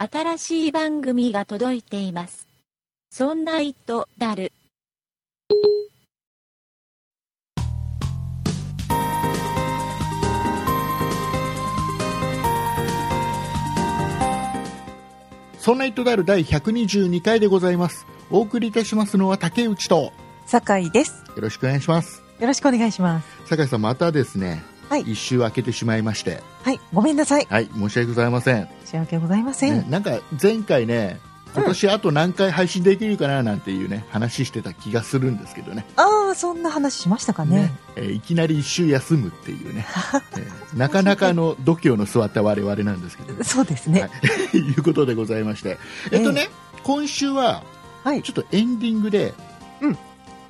新しい番組が届いています。そんな糸だる。そんな糸である第122回でございます。お送りいたしますのは竹内と、よ酒井です。ろしくお願いします。よろしくお願いします。酒井さん、またですね、はい一周明けてしまいまして、はい、ごめんなさい。はい、申し訳ございません。申し訳ございません。ね、なんか前回ね、今年あと何回配信できるかななんていうね、話してた気がするんですけどね。ああ、そんな話しましたかね。えーいきなり一周休むっていうね、えーなかなかの度胸の座った我々なんですけど、そうですね。はい、いうことでございまして、えっとね、今週ははい。ちょっとエンディングで、うん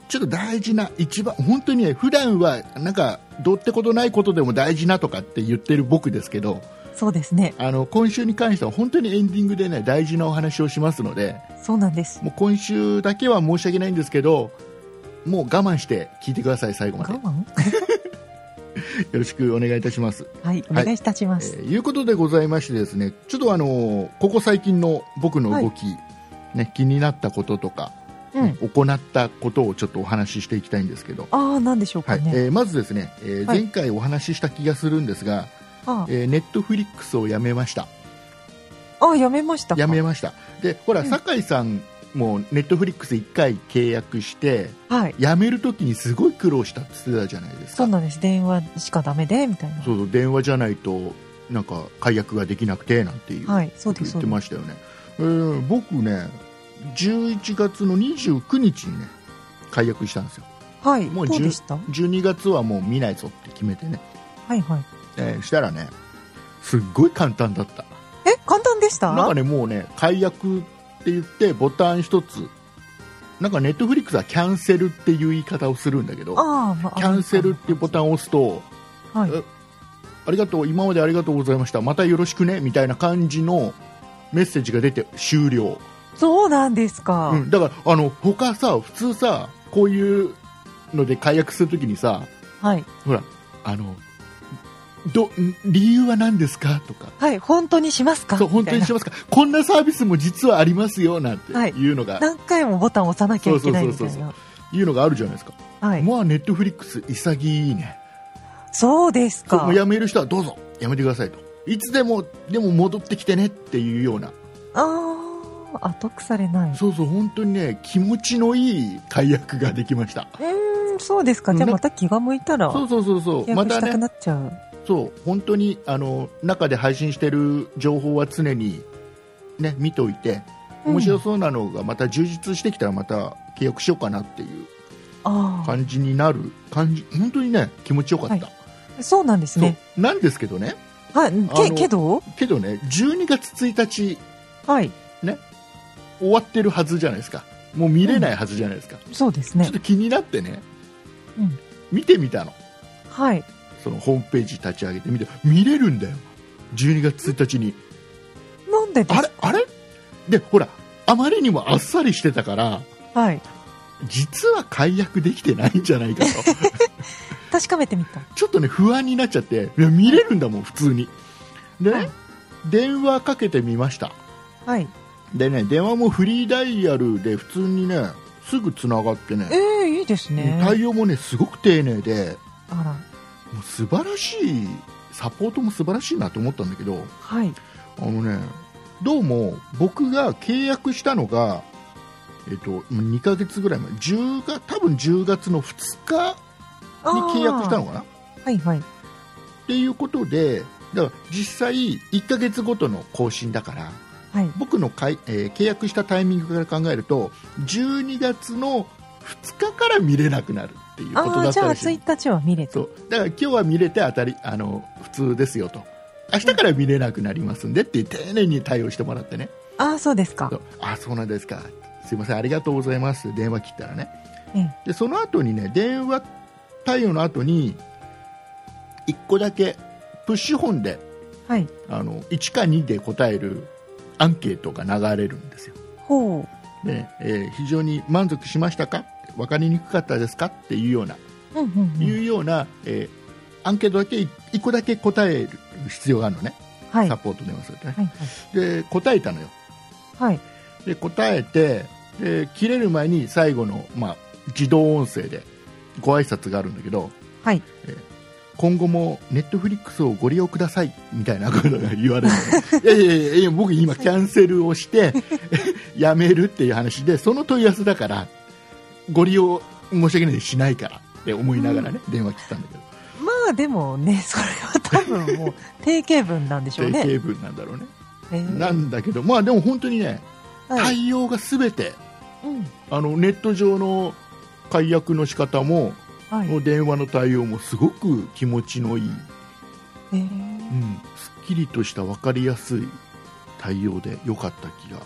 ちょっと大事な、一番、本当にね、普段はなんか、どうってことないことでも大事なとかって言ってる僕ですけど、そうですね。あの今週に関しては本当にエンディングでね、大事なお話をしますので、そうなんです。もう今週だけは申し訳ないんですけど、もう我慢して聞いてください、最後まで。よろしくお願いいたします。はい、お願いいたしまえす。ーいうことでございましてですね、ちょっとあのーここ最近の僕の動き、ね、気になったこととか、行ったことをちょっとお話ししていきたいんですけど、ああ、なんでしょうはい。えーまずですね、えー前回お話しした気がするんですが、あえネットフリックスをやめました。あ、やめましたか。やめました。で、ほら、うん酒井さんもネットフリックス1回契約して、はい。辞めるときにすごい苦労したって言ってたじゃないですか。そうなんです。電話しかダメで、みたいな。そうそう電話じゃないとなんか解約ができなくてなんていうはい、そう言、って。ましたよね、えー僕ね11月の29日にね解約したんですよ。はい、もうどうでした？12月はもう見ないぞって決めてね、はい、はい。えーしたらねすっごい簡単だった。え、簡単でした？なんかねもうね解約って言ってボタン一つ。なんかネットフリックスはキャンセルっていう言い方をするんだけどああ、まあ。キャンセルっていうボタンを押すとはい。えありがとう、今までありがとうございました、またよろしくねみたいな感じのメッセージが出て終了、そうなんですか。うん、だからあの他さ、普通さ、こういうので解約するときにさ、はい。ほら、あのどん理由は何ですか？とか、はい、本当にしますか？そう本当にしみますか、こんなサービスも実はありますよなんて。はい。いうのが、たいな何回もボタンを押さなきゃいけないみたいな。いうのがあるじゃないですか、はい。まあ、ネットフリックス、潔いね、そうですか。もう辞める人はどうぞ、やめてくださいと、いつでもでも戻ってきてねっていうような。ああ、後腐れない。そうそう、本当にね、気持ちのいい解約ができました。うん、そうですか。じゃあまた気が向いたら、そうそうそうそう、またね、契約したくなっちゃう。そう、本当に、あの、中で配信してる情報は常に、ね、見ておいて、面白そうなのがまた充実してきたらまた契約しようかなっていう感じになる感じ、本当にね、気持ちよかった。はい、そうなんですね。なんですけどね、はい、け、けどけどね、12月1日はい、終わってるはずじゃないですか。もう見れないはずじゃないですか。そうですねちょっ。と気になってね、うん見てみたの。はい。そのホームページ立ち上げてみて見れるんだよ12月1日になんでですあれ？あれ？でほらあまりにもあっさりしてたからはい。実は解約できてないんじゃないかと 確かめてみた。ちょっとね不安になっちゃっていや見れるんだもん普通にでね、はい電話かけてみましたはい。でね電話もフリーダイヤルで普通にねすぐつながってねええいいですね。対応もねすごく丁寧であら、もう素晴らしいサポートも素晴らしいなと思ったんだけどはい。あのね、どうも僕が契約したのが、えっと、2ヶ月ぐらい前、10月多分10月の2日に契約したのかな？っはいはい。ていうことで、だから実際1ヶ月ごとの更新だから、はい。僕のかい、えー契約したタイミングから考えると、12月の2日から見れなくなるっていうことああ、じゃあだったらしい。1日は見れた。そうだから今日は見れて当たりあの普通ですよと明日から見れなくなりますんでって丁寧に対応してもらってねああ、そうですかそ。うあそうなんですかすいませんありがとうございます電話切ったらねええでその後にね電話対応の後に1個だけプッシュ本ではい。あの1か2で答えるアンケートが流れるんですよほう。で、えー非常に満足しましたか？分かりにくかったですか？っていうような、うんうんうん。いうような、えーアンケートだけ1個だけ答える必要があるのねはい。サはい。ポート電話するってね、はい。で答えたのよはい。で答えてで切れる前に最後の、まあ、自動音声でご挨拶があるんだけどはい。今後もネットフリックスをご利用くださいみたいなことが言われるの いやいやいや僕今キャンセルをして やめるっていう話でその問い合わせだからご利用申し訳ないしないからって思いながらね、電話切ったんだけどまあでもね、それは多分もう定型文なんでしょうね。定型文なんだろうね、えーなんだけどまあでも本当にねはい。対応がすべてうん。あのネット上の解約の仕方もはい。電話の対応もすごく気持ちのいい、えー。うん、すっきりとした分かりやすい対応で良かった気が、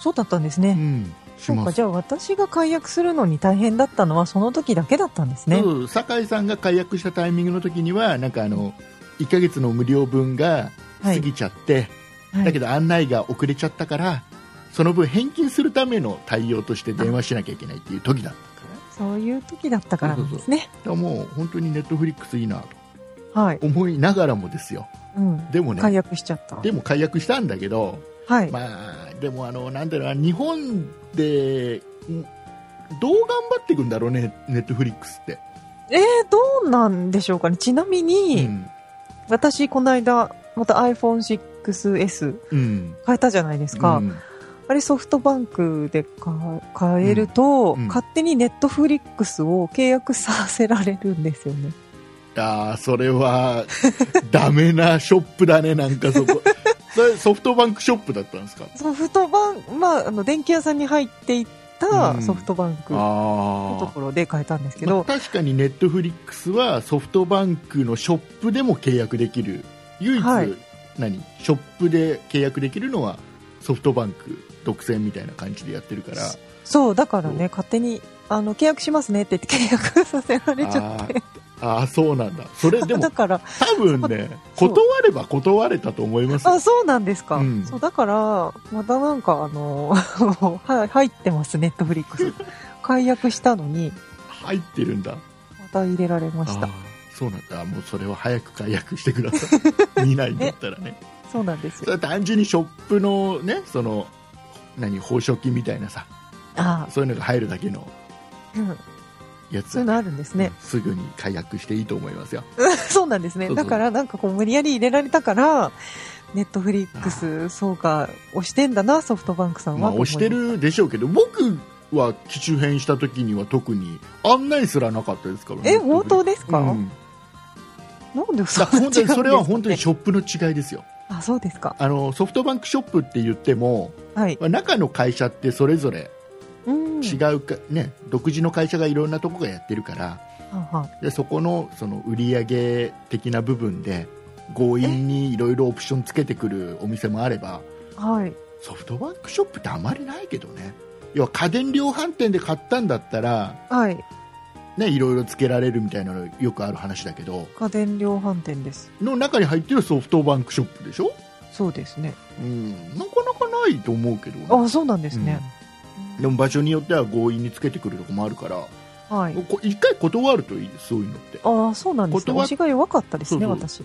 そうだったんですね。うん、しそうか、じゃあ私が解約するのに大変だったのはその時だけだったんですね。酒井さんが解約したタイミングの時にはなんかあの1ヶ月の無料分が過ぎちゃって、はい。だけど案内が遅れちゃったからその分返金するための対応として電話しなきゃいけないっていう時だったそういう時だったからですね。だからもう本当にネットフリックスいいなとはい。思いながらもですようん。でもね解約しちゃった。でも解約したんだけど、はい。まあでもあのなんだろうな日本でんどう頑張っていくんだろうねネットフリックスって、えー、どうなんでしょうかね。ちなみに、うん私この間、また iPhone6S うん変えたじゃないですか。うんあれソフトバンクでか変えると、うんうん。勝手にネットフリックスを契約させられるんですよね。ああそれは ダメなショップだねなんかそこ。それソフトバンクショップだったんですか？ソフトバンク、まあ、あの、電気屋さんに入っていったうん。ソフトバンクのとあころで変えたんですけまあど、確かにネットフリックスはソフトバンクのショップでも契約できる。唯一、はい。何？ショップで契約できるのはソフトバンク独占みたいな感じでやってるから。そう、だからね、勝手に、あの、契約しますねって言って契約させられちゃって。あーあーそうなんだ。それでも だから、多分ね断れば断れたと思いますよ。あ、そうなんですか。うん。そう、だから、またなんか、あの、はい入ってます、ネットフリックス。解約したのに、入ってるんだ。また入れられました。そうなんだ。もうそれは早く解約してください。見ないんだったらねそうなんですよ。単純にショップのねその何報奨金みたいなさあそういうのが入るだけのうん。やつそういうのあるんですね。すぐに解約していいと思いますよ そうなんですね。だからなんかこう無理やり入れられたから、ネットフリックス、そうか、押してんだな、ソフトバンクさんは。まあ押してるでしょうけど僕は機種変した時には特に案内すらなかったですからねえ、本当ですか、うんなんでだそんな違うんですか、ね、それは本当にショップの違いですよあ、そうですか。あのソフトバンクショップって言ってもはい。まあ中の会社ってそれぞれうん。違うか、ね、独自の会社がいろんなとこがやってるからでそこのその売り上げ的な部分で強引にいろいろオプションつけてくるお店もあればはい。ソフトバンクショップってあまりないけどね要は家電量販店で買ったんだったらはい。ねいろいろつけられるみたいなのよくある話だけど家電量販店です。の中に入ってるソフトバンクショップでしょ、そうですね。うん、なかなかないと思うけどね、あ、そうなんですね。でも場所によっては強引につけてくるとこもあるからはい。こ一回断るといいですそういうのってああ、そうなんですね。断っ押しが弱かったですね、私。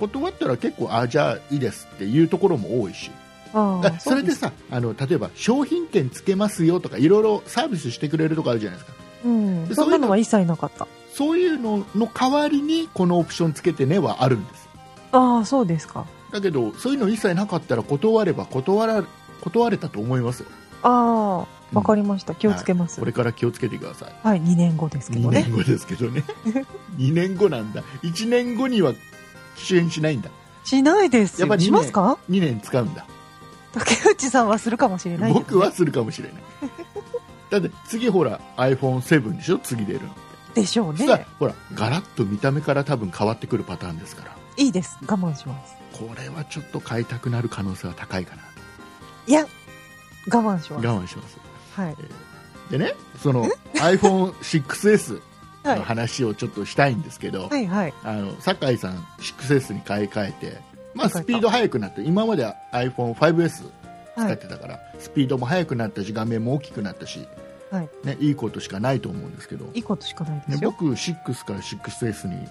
断ったら結構あじゃあいいですっていうところも多いしあそれでさあの例えば商品券つけますよとかいろいろサービスしてくれるとかあるじゃないですかうん。でそんなのは一切なかった。そういうのの代わりにこのオプションつけてねはあるんですああ、そうですか。だけどそういうの一切なかったら断れば断ら断れたと思いますよああ、うんわかりました。気をつけます。これから気をつけてくださいはい、2年後ですけ2どね年。後ですけどね2 年後なんだ1年後には主演しないんだしないですよ。やっぱりしますか？2年使うんだ竹内さんはするかもしれないね僕はするかもしれないだって次ほら iPhone7 でしょ？次出るのでしょうね。ほらガラッと見た目から多分変わってくるパターンですからいいです。我慢します。これはちょっと買いたくなる可能性は高いかないや、我慢します。我慢しますはい。でねその iPhone6S はいの。話をちょっとしたいんですけど、はいはい。あの酒井さん 6S に買い替えて、まあ、スピード速くなって今までは iPhone5S 使はい。ってたから、スピードも速くなったし画面も大きくなったし、はい。ね、いいことしかないと思うんですけど、いいことしかないでね、すよ。僕6から 6S に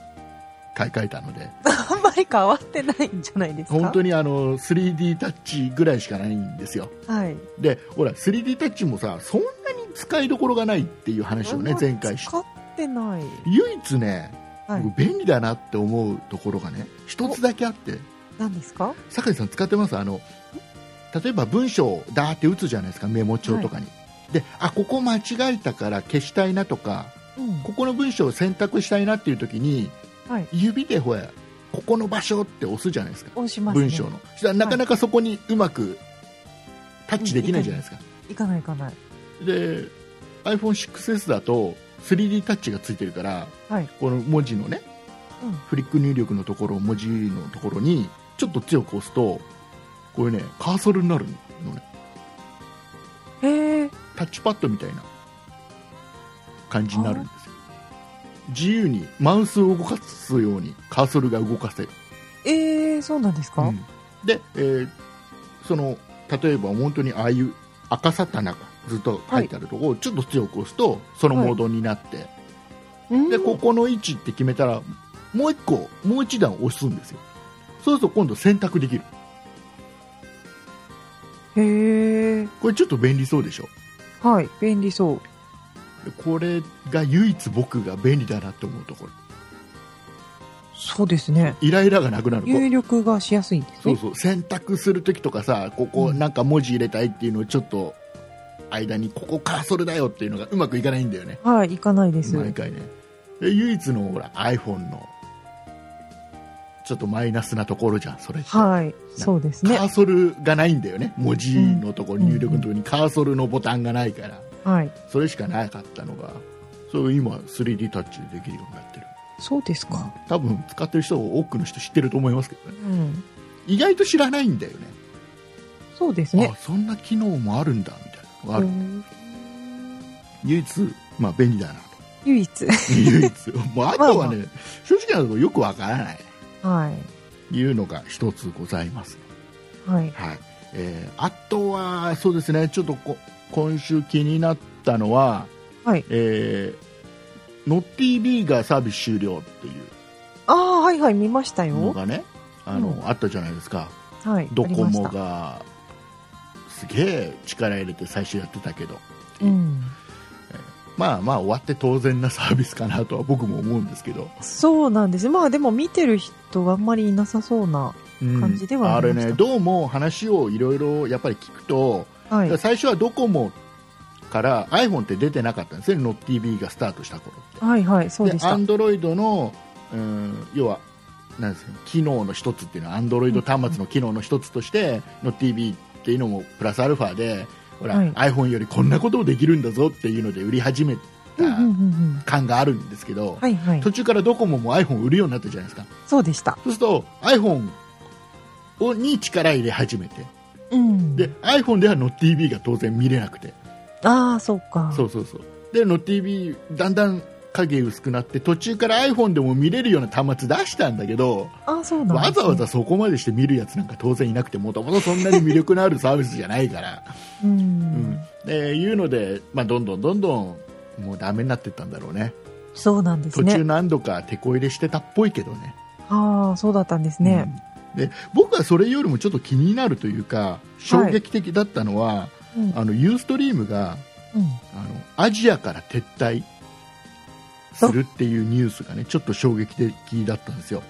買い替えたので。あんまり変わってないんじゃないですか？本当にあの 3D タッチぐらいしかないんですよ。はい。でほら 3D タッチもさそんなに使いどころがないっていう話をね前回し使ってない。唯一ね、はい。僕便利だなって思うところがね一つだけあって。何ですか？酒井さん使ってます？あの例えば文章をダーって打つじゃないですかメモ帳とかに、であここ間違えたから消したいなとかうん。ここの文章を選択したいなっていう時にはい。指でほらここの場所って押すじゃないですか押しますね。文章のそしたらなかなかそこにうまくタッチできないじゃないですか、いかないいかない。で iPhone6S だと 3D タッチがついてるから、はいこの文字のねうん。フリック入力のところ文字のところにちょっと強く押すとこれねカーソルになるのね。タッチパッドみたいな感じになるんですよ。自由にマウスを動かすようにカーソルが動かせる、ええ、そうなんですか、うん。で、えーその例えば本当にああいう赤さたなかずっと書いてあるところをちょっと強く押すとそのモードになって、うん。でここの位置って決めたらもう一個もう一段押すんですよ。そうすると今度選択できる。へえ。これちょっと便利そうでしょ？はい。便利そう。でこれが唯一僕が便利だなって思うところそうですね。イライラがなくなる入力がしやすいんですね。そうそう選択するときとかさここうんなんか文字入れたいっていうのをちょっと間にここカーソルだよっていうのがうまくいかないんだよねはい。行かないです。毎回ねで唯一のほら iPhone のちょっとマイナスなところじゃんそれって、はい。そうですねカ。ーソルがないんだよね文字のところ、うん入力のところにカーソルのボタンがないからはい。それしかなかったのがそれ今 3D タッチでできるようになってるそうですか。多分使ってる人多くの人知ってると思いますけどねうん。意外と知らないんだよねそうですねあ。そんな機能もあるんだみたいなのがある、うん唯一、まあ、便利だなと唯一。唯一もうあとはね、正直なところよくわからないはい。いうのが一つございます、はい。はいえーあとはそうですねちょっとこ今週気になったのは、はいえー、NotTV がサービス終了っていうああ、はいはい、見ましたよ。のがねあの、うんあったじゃないですかはい。ドコモがすげえ力入れて最初やってたけどたうん。まあまあ終わって当然なサービスかなとは僕も思うんですけど、そうなんです。まあでも見てる人があんまりいなさそうな。うん感じではああれりましたねどうも話をいろいろやっぱり聞くと、はい。最初はドコモから iPhone って出てなかったんですね NotTV がスタートした頃ってはいはい、そうでした。Android の、うん、要はなんですか機能の一つっていうのは Android 端末の機能の一つとして NotTV っていうのもプラスアルファでほら、はい iPhone よりこんなこともできるんだぞっていうので売り始めた。感があるんですけど、はいはい。途中からドコモも iPhone 売るようになったじゃないですかそうでした。そうすると iPhone をに力入れ始めてうん。で iPhone では NotTV が当然見れなくてああ、そうか。そうそうそうで NotTV だんだん影薄くなって途中から iPhone でも見れるような端末出したんだけどああ、そうなんね。わざわざそこまでして見るやつなんか当然いなくてもともとそんなに魅力のあるサービスじゃないから、うん。うんでいうので、まあ、どんどんどんどんもうダメになってったんだろうねそうなんです途中ね。何度か手こ入れしてたっぽいけどねああ、そうだったんですね。うんで僕はそれよりもちょっと気になるというか衝撃的だったのは、うん。あのユーストリームがうん。あのアジアから撤退するっていうニュースがねちょっと衝撃的だったんですよ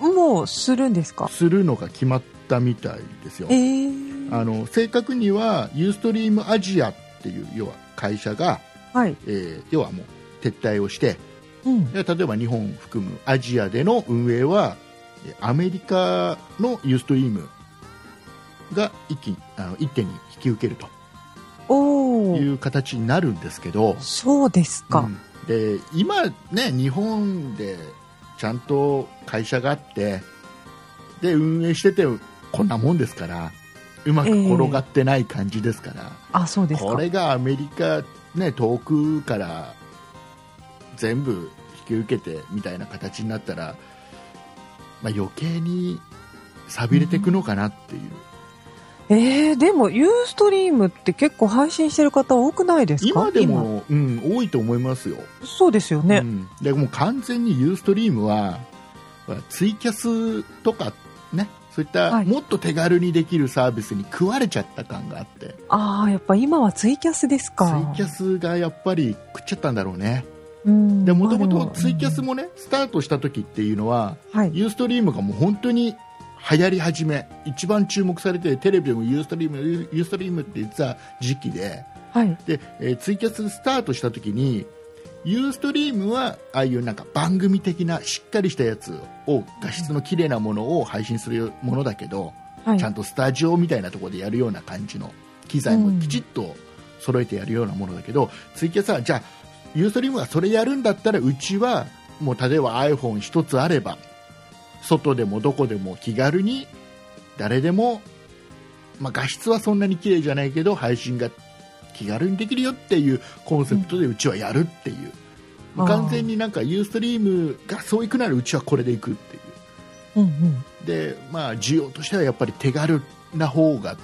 もうするんですか？するのが決まったみたいですよええあの正確にはユーストリームアジアっていう要は会社が、はい。えー要はもう撤退をしてうん。で例えば日本を含むアジアでの運営はえーアメリカのユーストリームが一気にあの一手に引き受けると。いう形になるんですけど、そうですか。うんで今ね日本でちゃんと会社があってで運営しててこんなもんですからうまく転がってない感じですから、あ、そうですか。これがアメリカ、ね、遠くから全部引き受けてみたいな形になったら、まあ、余計に寂れていくのかなっていう、えー、でも、ユーストリームって結構配信してる方多くないですか？今でも、うん、多いと思いますよ、今そうですよね。うん、でもう完全にユーストリームはツイキャスとかねそういったはい。もっと手軽にできるサービスに食われちゃった感があって、ああ、やっぱ今はツイキャスですか。ツイキャスがやっぱり食っちゃったんだろうね。もともまあとツイキャスもねスタートした時っていうのははい。ユーストリームがもう本当に流行り始め一番注目されてテレビでもユーストリームユーストリームって言ってた時期ではい。で、えーツイキャススタートした時にユーストリームはああいうなんか番組的なしっかりしたやつを画質の綺麗なものを配信するものだけど、はい。ちゃんとスタジオみたいなところでやるような感じの機材もきちっと揃えてやるようなものだけど、ツイキャスはじゃあユーストリームがそれやるんだったらうちはもう例えば iPhone 一つあれば外でもどこでも気軽に誰でも、まあ、画質はそんなに綺麗じゃないけど配信が気軽にできるよっていうコンセプトでうちはやるっていう、うん完全になんかユーストリームがそういくならうちはこれでいくっていううんうん。でまあ需要としてはやっぱり手軽な方が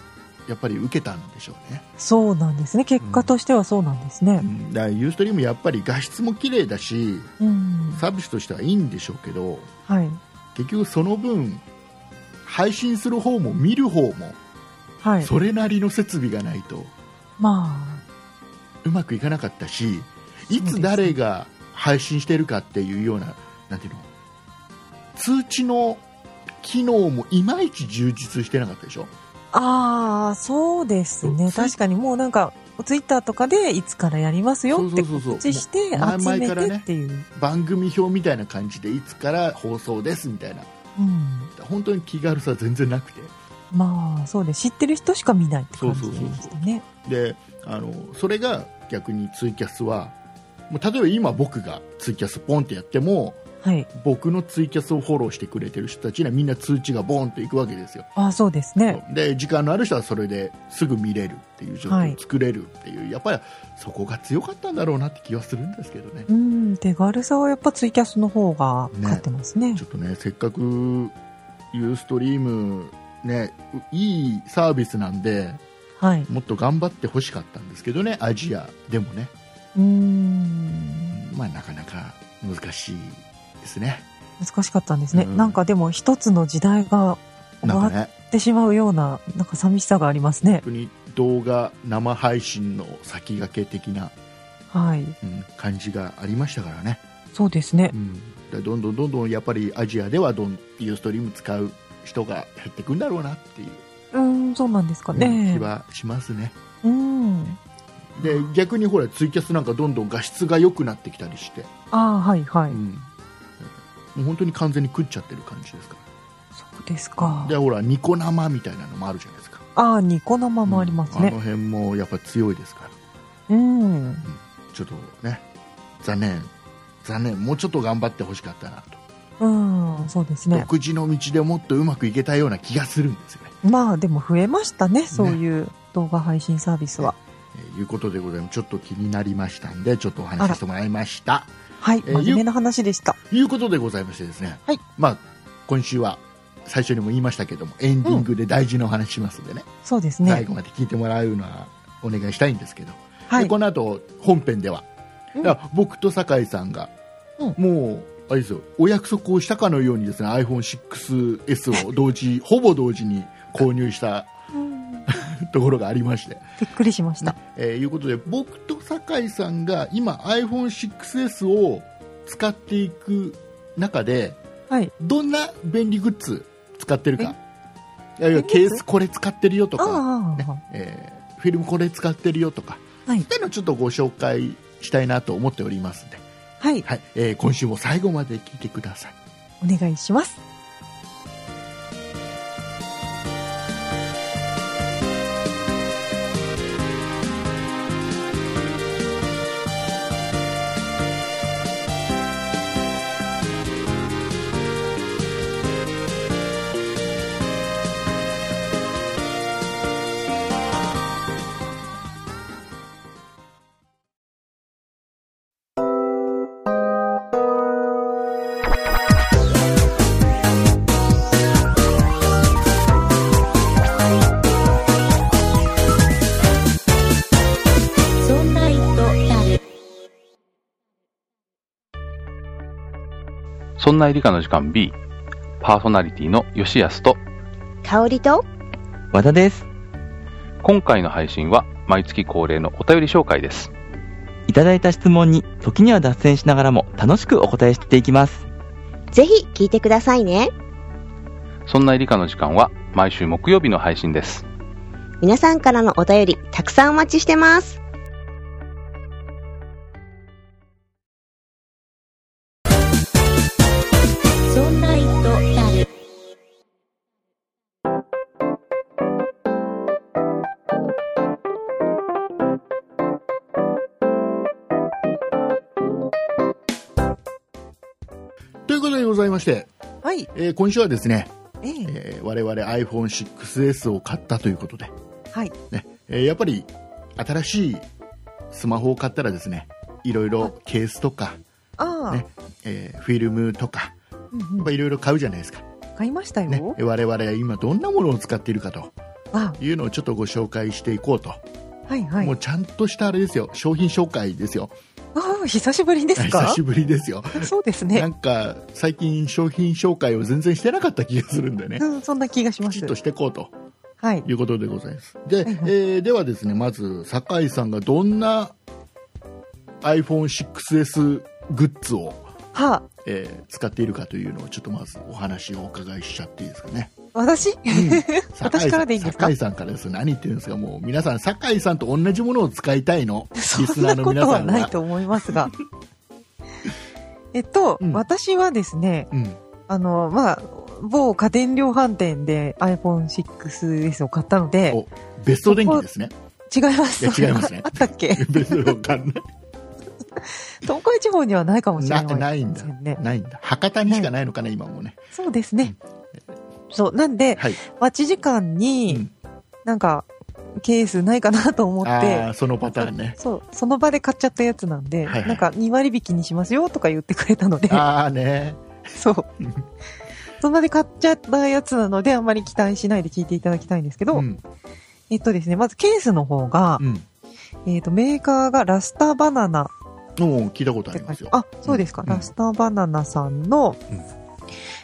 やっぱり受けたんでしょうね、そうなんですね。結果としてはそうなんですねう。ん、だからユーストリームやっぱり画質も綺麗だしうん。サービスとしてはいいんでしょうけどはい。結局その分配信する方も見る方もはい。それなりの設備がないとまうまくいかなかったしいつ誰が配信してるかっていうようななんていうの通知の機能もいまいち充実してなかったでしょ？あ、ああ、そうですね。確かにもうなんか、ツイッターとかでいつからやりますよって告知して集めてっていう。番組表みたいな感じでいつから放送ですみたいなうん。本当に気軽さ全然なくてまあ、そうです。知ってる人しか見ないって感じでしたね。であのそれが逆にツイキャスはもう例えば今僕がツイキャスポンってやってもはい。僕のツイキャスをフォローしてくれてる人たちにはみんな通知がボーンっていくわけですよああ、そうですね。で時間のある人はそれですぐ見れるっていう状はい況を作れるっていう、やっぱりそこが強かったんだろうなって気はするんですけどねうん、手軽さはやっぱツイキャスの方が勝ってますね。ちょっとねせっかくユーストリームねいいサービスなんではい。もっと頑張ってほしかったんですけどねアジアでもねうーん。まあなかなか難しいですね難しかったんですね。うんなんかでも一つの時代が終わっなんかねてしまうような、なんか寂しさがありますね本。当に動画生配信の先駆け的な、はい。うん感じがありましたからね、そうですねう。ん、でどんどんどんどんやっぱりアジアではどんユーストリーム使う人が減っていくんだろうなっていう、うーん、そうなんですかうんね気。はしますねうん。で逆にほらツイキャスなんかどんどん画質が良くなってきたりして、ああ、はいはい。うんもう本当に完全に食っちゃってる感じですか？そうですか。でほらニコ生みたいなのもあるじゃないですか。ああ、ニコ生もありますね。うんあの辺もやっぱ強いですから。うん。ちょっとね残念。残念。もうちょっと頑張ってほしかったなと、うん、そうですね。独自の道でもっとうまくいけたような気がするんですよね、まあでも増えましたね、そういう動画配信サービスは。えーいうことでございます。ちょっと気になりましたんでちょっとお話ししてもらいましたはい、えー真面目な話でした。いうことでございましてですね、はい。まあ今週は最初にも言いましたけどもエンディングで大事なお話しますんでね、そうですね。最後まで聞いてもらうのはお願いしたいんですけど、はい。でこの後本編では、うん。僕と酒井さんが、うん。もうあれですよお約束をしたかのようにですね iPhone6S を同時ほぼ同時に購入したうんところがありまして、びっくりしました。えーいうことで僕と酒井さんが今 iPhone6S を使っていく中ではい。どんな便利グッズ使ってるか？いやいや便利グッズ？ケースこれ使ってるよとか、あねえーフィルムこれ使ってるよとかあ、はい。そういうのをちょっとご紹介したいなと思っておりますんで、はい。はいえー今週も最後まで聞いてくださいお願いします。そんな理科の時間 B。パーソナリティの吉安と香りと和田です。今回の配信は毎月恒例のお便り紹介です。いただいた質問に時には脱線しながらも楽しくお答えしていきます。ぜひ聞いてくださいね。そんなエリカの時間は毎週木曜日の配信です。皆さんからのお便りたくさんお待ちしてます。ざいまして、はい。えー今週はですね、ええ。えー我々 iPhone6S を買ったということで、はい。ねえーやっぱり新しいスマホを買ったらですねいろいろケースとか、ああ、ねえーフィルムとかうんうん。いろいろ買うじゃないですか、買いましたよ。ね、我々は今どんなものを使っているかとあ。いうのをちょっとご紹介していこうと、はいはい。もう。ちゃんとしたあれですよ。商品紹介ですよああ、久しぶりですか？久しぶりですよそうですなね。んか最近商品紹介を全然してなかった気がするんでねうん、そんな気がしますきちっ。としていこうとはい。いうことでございます。で、はいはいえーではですね、まず、酒井さんがどんな iPhone6S グッズを、はあ、えー使っているかというのをちょっとまずお話をお伺いしちゃっていいですかね。私？私からでいいんですか？酒井さんからです。何言ってるんですか？もう皆さん、酒井さんと同じものを使いたいの？リそスんなことナーの皆さんはないと思いますが。えっと、うん私はですね、うん。あの、まあ、某家電量販店で iPhone6S を買ったので、お、ベスト電気ですね。違います。いや違いますね あったっけ？ベストわかんない。東海地方にはないかもしれな。ないないんだね。ないんだ。博多にしかないのかな、今もね。そうですね。そう、なんで、はい。待ち時間うにん、なんか、ケースないかなと思って、そのパターンね。そう、その場で買っちゃったやつなんで、はいはいなんか2割引きにしますよとか言ってくれたので、ああね。そう。その場で買っちゃったやつなので、あんまり期待しないで聞いていただきたいんですけど、うん。えっとですね、まずケースの方が、うん。えっと、メーカーがラスターバナナもう聞いたことありますよ。あ、そうですか。うんラスターバナナさんの、うん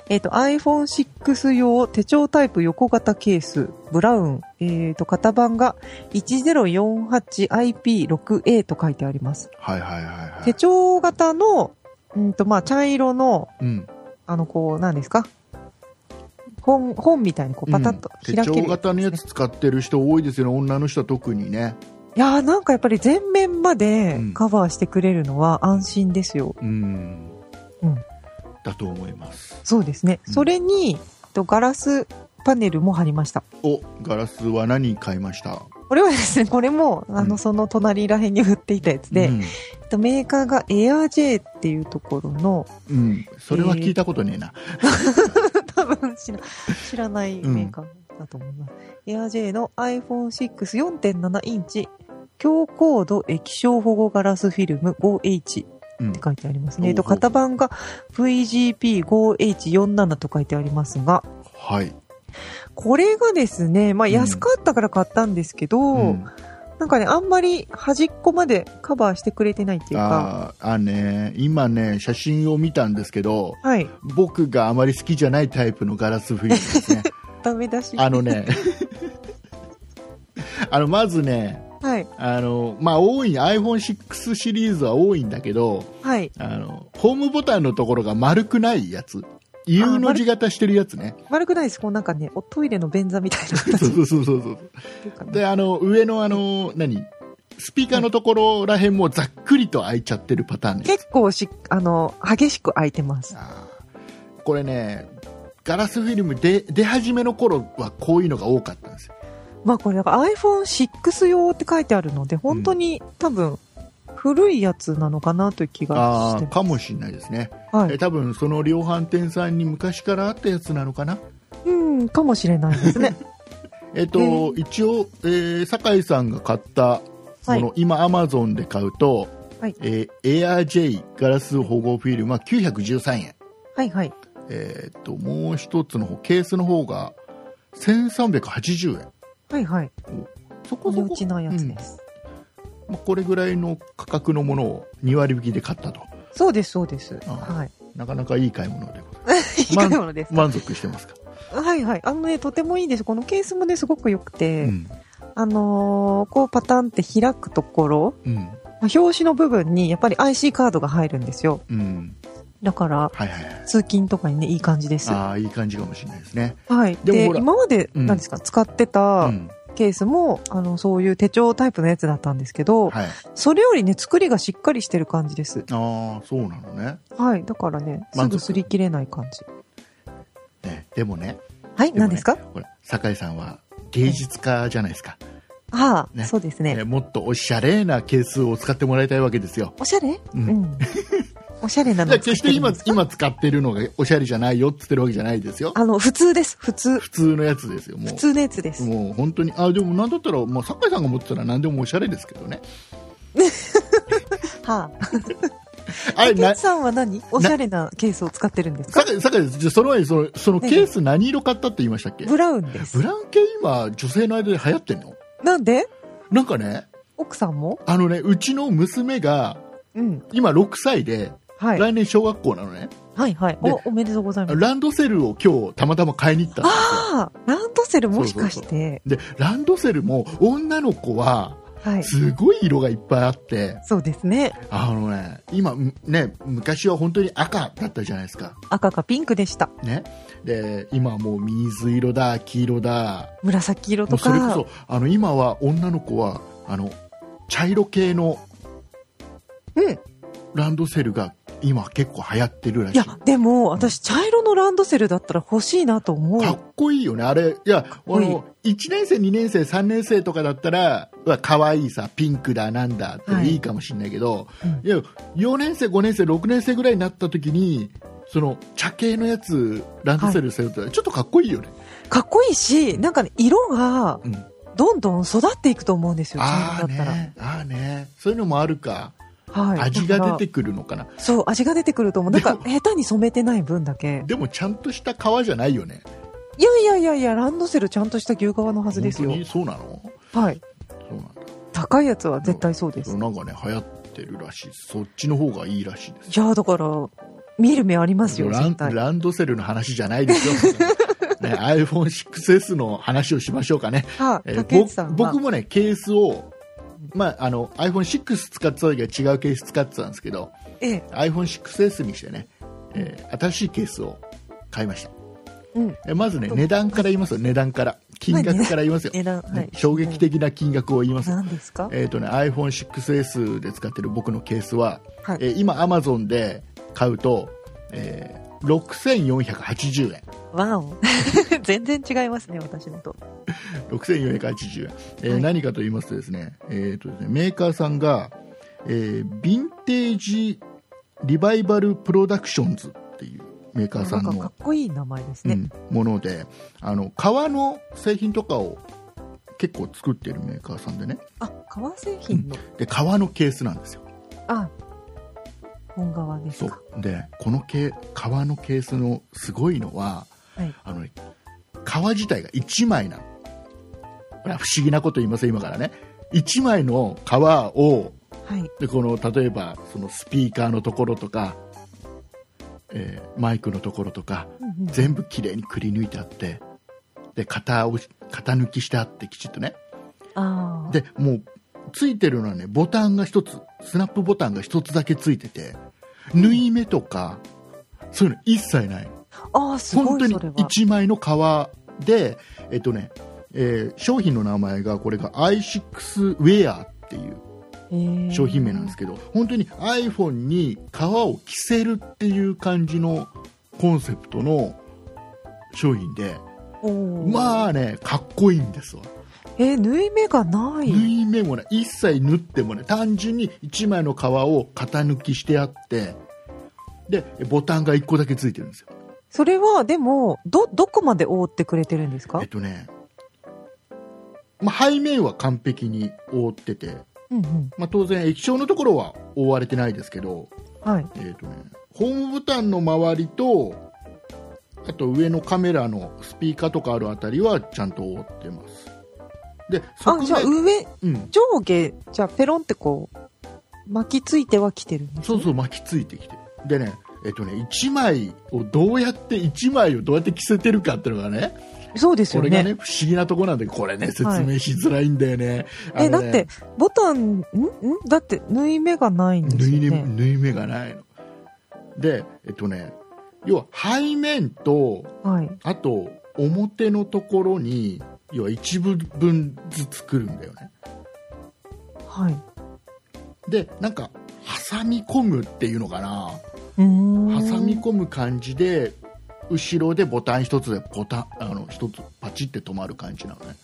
えっ、と、iPhone6 用手帳タイプ横型ケース、ブラウン、えっ、と、型番が 1048IP6A と書いてあります。はいはいはいはい。手帳型の、うんと、まあ、茶色の、うん。あの、こう、何ですか？本、本みたいにこう、パタッとうん開ける、手帳型のやつ使ってる人多いですよね、女の人は特にね。いやーなんかやっぱり全面までうんカバーしてくれるのは安心ですよ。うん。うんだと思います。そうですね。うんそれに、とガラスパネルも貼りました。お、ガラスは何買いました？これはですね、これも、あの、うんその隣ら辺に売っていたやつで、うんえっとメーカーが AirJ っていうところの、うん。それは聞いたことねえな。多分知ら知らないメーカーだと思います。AirJ の iPhone64.7 インチ強硬度液晶保護ガラスフィルム 5H うんって書いてありますね。えっと、型番が VGP5H47 と書いてありますが、はい。これがですね、まあうん。安かったから買ったんですけど、うん。なんかね、あんまり端っこまでカバーしてくれてないっていうか、あーあね、今ね、写真を見たんですけど、はい、僕があまり好きじゃないタイプのガラスフィルムですね。ダメだし。あのね、あの、まずね、はい、あの、まあ、多い、iPhone6 シリーズは多いんだけど、はい。あの、ホームボタンのところが丸くないやつ。U の字型してるやつね。悪くないです。こうなんかね、おトイレの便座みたいな そ形うそうそうそうそう。で、あの、上のあの、何？スピーカーのところらへんもざっくりと開いちゃってるパターンね。結構し、あの、激しく開いてます。これね、ガラスフィルムで出始めの頃はこういうのが多かったんですよ。まあこれ、だから iPhone6 用って書いてあるので、本当に多分、古いやつなのかなという気がしてかもしれないですね。はい。え多分その量販店さんに昔からあったやつなのかな？うん、かもしれないですね。えっと、え一応、えー酒井さんが買ったもの、は今アマゾンで買うと、はいえー、AirJ ガラス保護フィルムは913円。はいはい。えっと、もう一つの方、ケースの方が1380円。はいはい。そこそこ。ちのやつです。まあ、これぐらいの価格のものを2割引きで買ったと。そうです、そうです。あはい。なかなかいい買い物でございます。いい買い物ですか、満足してますか、はいはい。あのね、とてもいいです。このケースもね、すごく良くて、うん。あのーこうパタンって開くところ、うん。まあ表紙の部分にやっぱり IC カードが入るんですよ。うん。だから、はいはいはい。通勤とかにね、いい感じです。はああ、いい感じかもしれないですね。い。で今まで、うん何ですか、使ってうたん。ケースも、あの、そういう手帳タイプのやつだったんですけど、はい。それよりね、作りがしっかりしてる感じです。ああ、そうなのね。はい。だからね、すぐ擦り切れない感じ。ねでもね、はい、でもね何ですか？ほら、酒井さんは芸術家じゃないですか。ああ、ねそうですね。ねもっとおしゃれなケースを使ってもらいたいわけですよ。おしゃれ？うんうん。おしゃれなの決して今今使ってるのがおしゃれじゃないよって言ってるわけじゃないですよ。あの、普通です。普通。普通のやつですよ。も普通のやつです。う、もう本当に、あ、でもなんだったら、まあ、酒井さんが持ってたら何でもおしゃれですけどね。はあ。あれ、なケン、さんは何？おしゃれなケースを使ってるんですか？酒井、酒井です。じゃあその前にその、そのケース何色買ったって言いましたっけ？ブラウンですブ。ラウン系今、女性の間で流行ってんの？なんで？なんかね、奥さんも？あのね、うちの娘が、うん。今6歳で、はい。来年小学校なのね。はいはい。でお、おめでとうございます。ランドセルを今日たまたま買いに行ったんですよ。ああ、ランドセルもしかして。で、ランドセルも女の子は、はい。すごい色がいっぱいあって、そうですね。あのね、今、むね、昔は本当に赤だったじゃないですか。赤かピンクでした。ね。で、今はもう水色だ、黄色だ。紫色ともうそれこか。そ、あの、今は女の子は、あの、茶色系のうん。ランドセルが今結構流行ってるらしい。いや、でも、私、茶色のランドセルだったら欲しいなと思う。かっこいいよね。あれ、いや、の、1年生、2年生、3年生とかだったら、可愛いさ、ピンクだ、なんだってはいいいかもしれないけど、うんいや、4年生、5年生、6年生ぐらいになった時に、その、茶系のやつ、ランドセル背負ってたらちょっとかっこいいよね。かっこいいし、なんかね、色がうん。どんどん育っていくと思うんですよ、茶ああ色だったら。ね、ああね、そういうのもあるか。はい。味が出てくるのかな？そう、味が出てくると思う。なんかで、下手に染めてない分だけ。でもちゃんとした革じゃないよね。いやいやいやいや、ランドセルちゃんとした牛革のはずですよ本当。にそうなの？はい。そうなんだ。高いやつは絶対そうです。なんかね、流行ってるらしい。そっちの方がいいらしいです。いや、だから、見る目ありますよ、ラン。ランドセルの話じゃないですよ。ね、iPhone6S の話をしましょうかね。はえー僕もね、ケースを、まあ、あの iPhone6 使ってた時は違うケース使ってたんですけど、ええ。iPhone6S にしてね、えー新しいケースを買いました。うん。えまずね、値段から言いますよ、値段から。金額から言いますよ。はねい。衝撃的な金額を言います。何ですか？えっ、とね、iPhone6S で使ってる僕のケースは、はい。えー今 Amazon で買うと、えー6480円。わお。全然違いますね、私のと。6480円、えーはい何かと言いますとですね,、えーとですねメーカーさんが、えーヴィンテージリバイバルプロダクションズっていうメーカーさんのかかっこいい名前ですね。うん、ものであの革の製品とかを結構作っているメーカーさんでねあ、革製品の。で革のケースなんですよあ、本革ですそか。うでこのケ革のケースのすごいのははい。あのね革自体が1枚なのこれは不思議なこと言いますよ今からね1枚の革をはい。でこの例えばそのスピーカーのところとか、えーマイクのところとかうんうん全部きれいにくり抜いてあってで型を型抜きしてあってきちっとねああ。でもうついてるのはねボタンが一つスナップボタンが一つだけついてて縫い目とかそういうの一切ないああ、すごい、本当にそれは。1枚の革でえっとね、えー商品の名前がこれが i6 ウェアっていう商品名なんですけど、本当に iPhone に革を着せるっていう感じのコンセプトの商品で、まあね、かっこいいんですわ。えー縫い目がない。縫い目もね、一切縫ってもね、単純に1枚の革を型抜きしてあって、で、ボタンが1個だけついてるんですよ。それは、でも、ど、どこまで覆ってくれてるんですか？えっとね、まあ、背面は完璧に覆ってて、うんうん。まあ、当然液晶のところは覆われてないですけど、はい。えーとね、ホームボタンの周りとあと上のカメラのスピーカーとかあるあたりはちゃんと覆ってますであ、側じゃあ面、上、うん、上下、じゃあペロンってこう、巻きついては来てるんです、ね、そうそう巻きついてきてるでねえっとね、1枚をどうやって、1枚をどうやって着せてるかっていうのがね、そうですよね。これがね、不思議なとこなんで、これね、説明しづらいんだよね。え、あのねだって、ボタン、ん？ん？だって、縫い目がないんです縫い目、よね。縫い目がないの。で、えっとね、要は背面と、はい。あと表のところに、要は一部分ずつ作るんだよね。はい。で、なんか、挟み込むっていうのかな。挟み込む感じで、後ろでボタン一つでボタン、あの、一つパチって止まる感じなのね。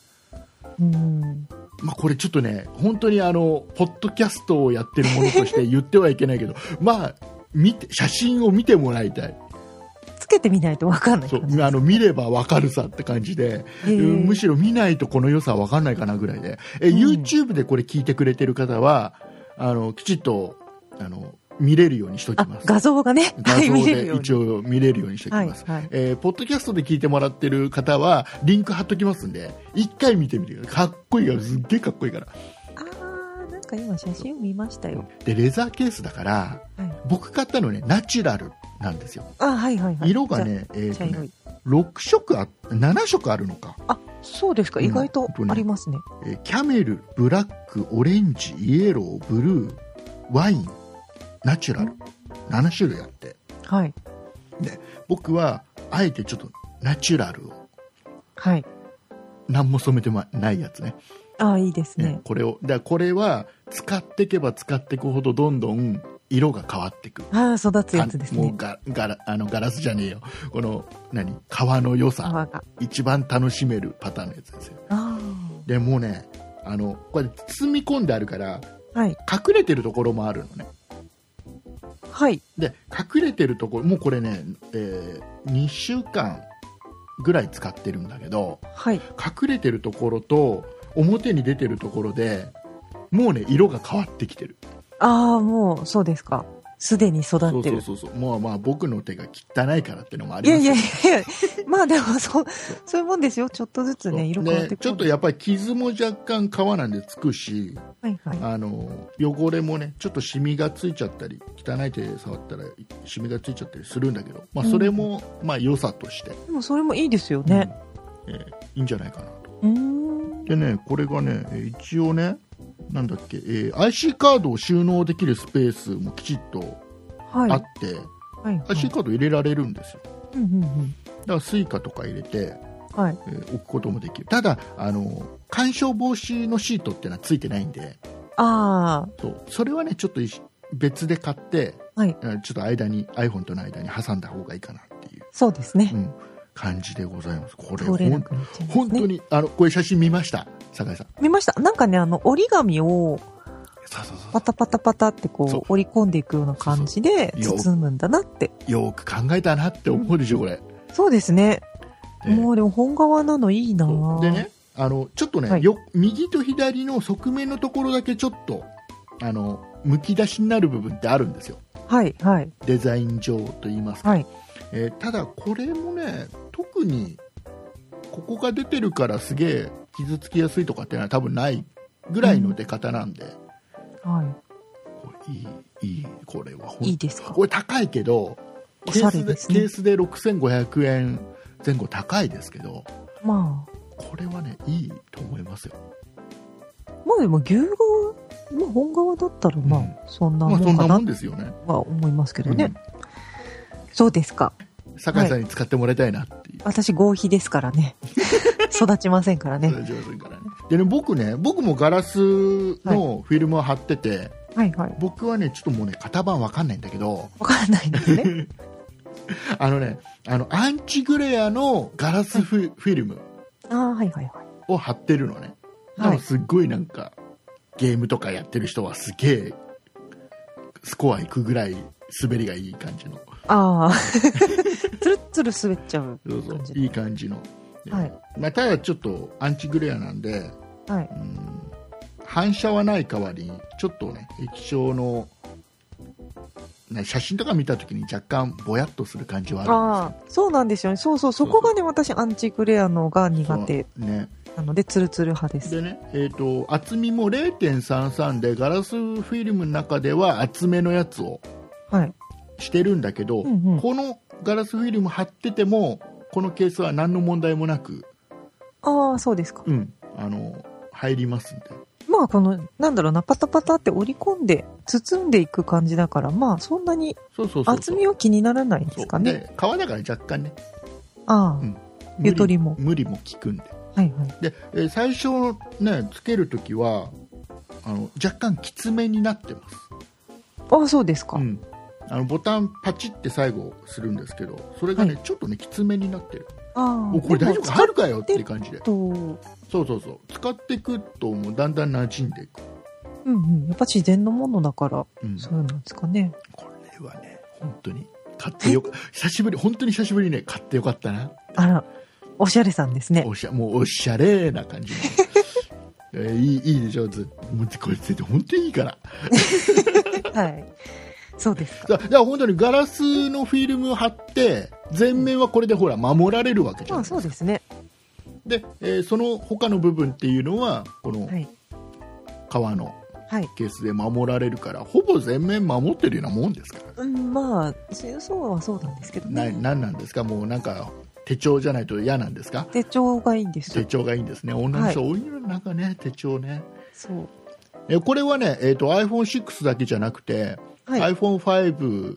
うん。まあ、これちょっとね、本当にあの、ポッドキャストをやってるものとして言ってはいけないけど、まあ、見て、写真を見てもらいたい。つけてみないとわかんないあの、見ればわかるさって感じで、むしろ見ないとこの良さわかんないかなぐらいで、え、うん YouTube でこれ聞いてくれてる方は、あの、きちっと、あの、見れるようにしときあま、す。画像がね、はい、画像。で一応見れるようにしておきます。はいはいえーポッドキャストで聞いてもらってる方は、リンク貼っときますんで、一回見てみてください。かっこいいから、すっげえかっこいいから。あー、なんか今写真を見ましたよ。で、レザーケースだから、はい。僕買ったのね、ナチュラルなんですよ。あ、はいはいはい。色がね、えーとねじゃあ茶色い。6色あ、7色あるのか。あ、そうですか。うん意外とありますね。えーキャメル、ブラック、オレンジ、イエロー、ブルー、ワイン、ナチュラル。7種類あって。はい。僕は、あえてちょっとナチュラルを、はい。何も染めてまないやつね。あー、いいですねね。これを、だこれは、使っていけば使っていくほど、どんどん色が変わっていく。あー、育つやつですね。もうガガラあのガラスじゃねえよ。この、何？革の良さ。一番楽しめるパターンのやつですよ。あでもうね、あの、これ包み込んであるから、ー。はい。隠れてるところもあるのね。はい。で、隠れてるところ、もうこれね、えー2週間ぐらい使ってるんだけど、はい。隠れてるところと表に出てるところでもうね、色が変わってきてる。あー、もう、そうですか。すでに育ってる。そうそうそう。もうまあ僕の手が汚いからっていうのもありいますやいやいや、まあでもそう、そういうもんですよ。ちょっとずつね、色変わってくる。でちょっとやっぱり傷も若干革なんでつくし、はいはい。あの汚れもねちょっとシミがついちゃったり汚い手で触ったらシミがついちゃったりするんだけど、まあ、それも、まあ良さとして、でもそれもいいですよね。えーいいんじゃないかなとうーん。でねこれがねえー一応ねなんだっけ、えー IC カードを収納できるスペースもきちっとはい。あって、はい、はい。IC カード入れられるんですようんうんうん。だから Suica とか入れて、はい。えー置くこともできるただあの干渉防止のシートっていうのはついてないんであそうそれはねちょっと一別で買って、はいえーちょっと間に iPhone との間に挟んだ方がいいかなっていう、あ、そうですねう。ん、感じでございます。これ通れね。本当にあのこれ写真見ました？酒井さん。見ました。なんかね、あの、折り紙をパタパタパタってこそう。う、折り込んでいくような感じで包むんだなって。よく考えたなって思うでしょこれ、そうですね。でもうでも本側なのいいなでねあのちょっとね、はい。よ右と左の側面のところだけちょっとあのむき出しになる部分ってあるんですよ。はい、はい、デザイン上と言いますか、はい。えーただこれもね特にここが出てるからすげえ傷つきやすいとかっていうのは多分ないぐらいの出方なんで、はこれいいいいこれはい。いいですか？これ高いけどおしゃケースでれですね。ケースで6500円前後高いですけどまこれはねいいと思いますよ。あ、まあでも牛側、まあ本側だったらまあ、うん。そんなまあそんなもんかなもんですよね、は思いますけどね。うんそうですか。酒井さんに使ってもらいたいなっていう、私合皮です からね。育ちませんからね。上手からねでね僕ね僕もガラスのフィルムを貼ってて、はいはい。僕はねちょっともうね型番わかんないんだけどわかんないですね。あのねあのアンチグレアのガラスフ,、フィルムああ、はいはいはい。を貼ってるのね、はいでもすっごいなんかゲームとかやってる人はすげえスコアいくぐらい滑りがいい感じのああ。つるっつる滑っちゃうそうそう。いい感じの、はいまあ、ただちょっとアンチグレアなんではい。うん反射はない代わりにちょっとね液晶のね写真とか見た時に若干ぼやっとする感じはあるんああ、そうなんですよね。そうそう、そこがね、私、アンチグレアのが苦手ねなので、ツルツル派です。でね、えー、と厚みも0.33でガラスフィルムの中では厚めのやつをはい。してるんだけど、うんうん。このガラスフィルム貼っててもこのケースは何の問題もなく、ああ、そうですか。うん、あの入りますんでまあ、この、なんだろうな、パタパタって折り込んで、包んでいく感じだから、まあ、そんなに厚みは気にならないんですかね。で皮だから若干ね。ああ、うん。ゆとりも。無理も効くんで。はいはい。で、えー最初ねつけるときはあの若干きつめになってます。ああ、そうですか。うん、あのボタンパチって最後するんですけどそれがね、はちょっとねきつめになってる。あこれ大丈夫か？入るかよっていう感じで。と、そうそうそう。使っていくともうだんだん馴染んでいく、うんうん。やっぱ自然のものだから、うん、そうなんですかね。これはね本当に買ってよか久しぶり本当に久しぶりにね買ってよかったな。あら、おしゃれさんですね。おしゃもうおしゃれな感じの。えーいいいいでしょ？ずもうこれ本当にいいから。はい。そうですか。だだから本当にガラスのフィルムを貼って全面はこれでほら守られるわけじゃまあ、ないですかそうですね。で、えーその他の部分っていうのはこのはい。革のはい。ケースで守られるからほぼ全面守ってるようなもんですから、うん、まあ、そうはそうなんですけどなね。なんなんですか？もうなんか手帳じゃないと嫌なんですか？手帳がいいんです手帳がいいんですね女の人多いのなんかね手帳ねそう。えこれはね、えー、と iPhone6 だけじゃなくて、はい。iPhone5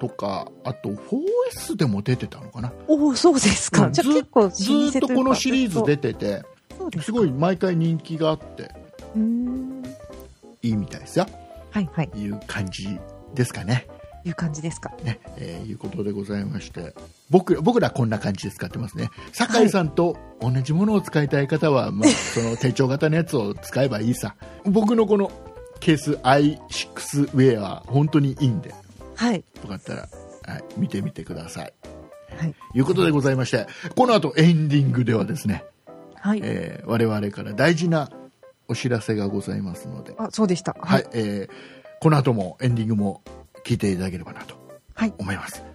とかあと 4S でも出てたのかな？おお、そうですか。うん。じゃあ結構ずっとこのシリーズ出てて。すごい毎回人気があって。いいみたいですよ。はいはい。いう感じですかね。いう感じですか。ね、えーいうことでございまして。僕僕らこんな感じで使ってますね。酒井さんと同じものを使いたい方は、まあ、その手帳型のやつを使えばいいさ。僕のこのケース i6 ウェアは本当にいいんでよはい。かったら、はい、見てみてくださいはい。ということでございましてこの後エンディングではですね、はい。えー我々から大事なお知らせがございますので、あ、そうでした。はい。えーこの後もエンディングも聞いていただければなとはい。思いますはい。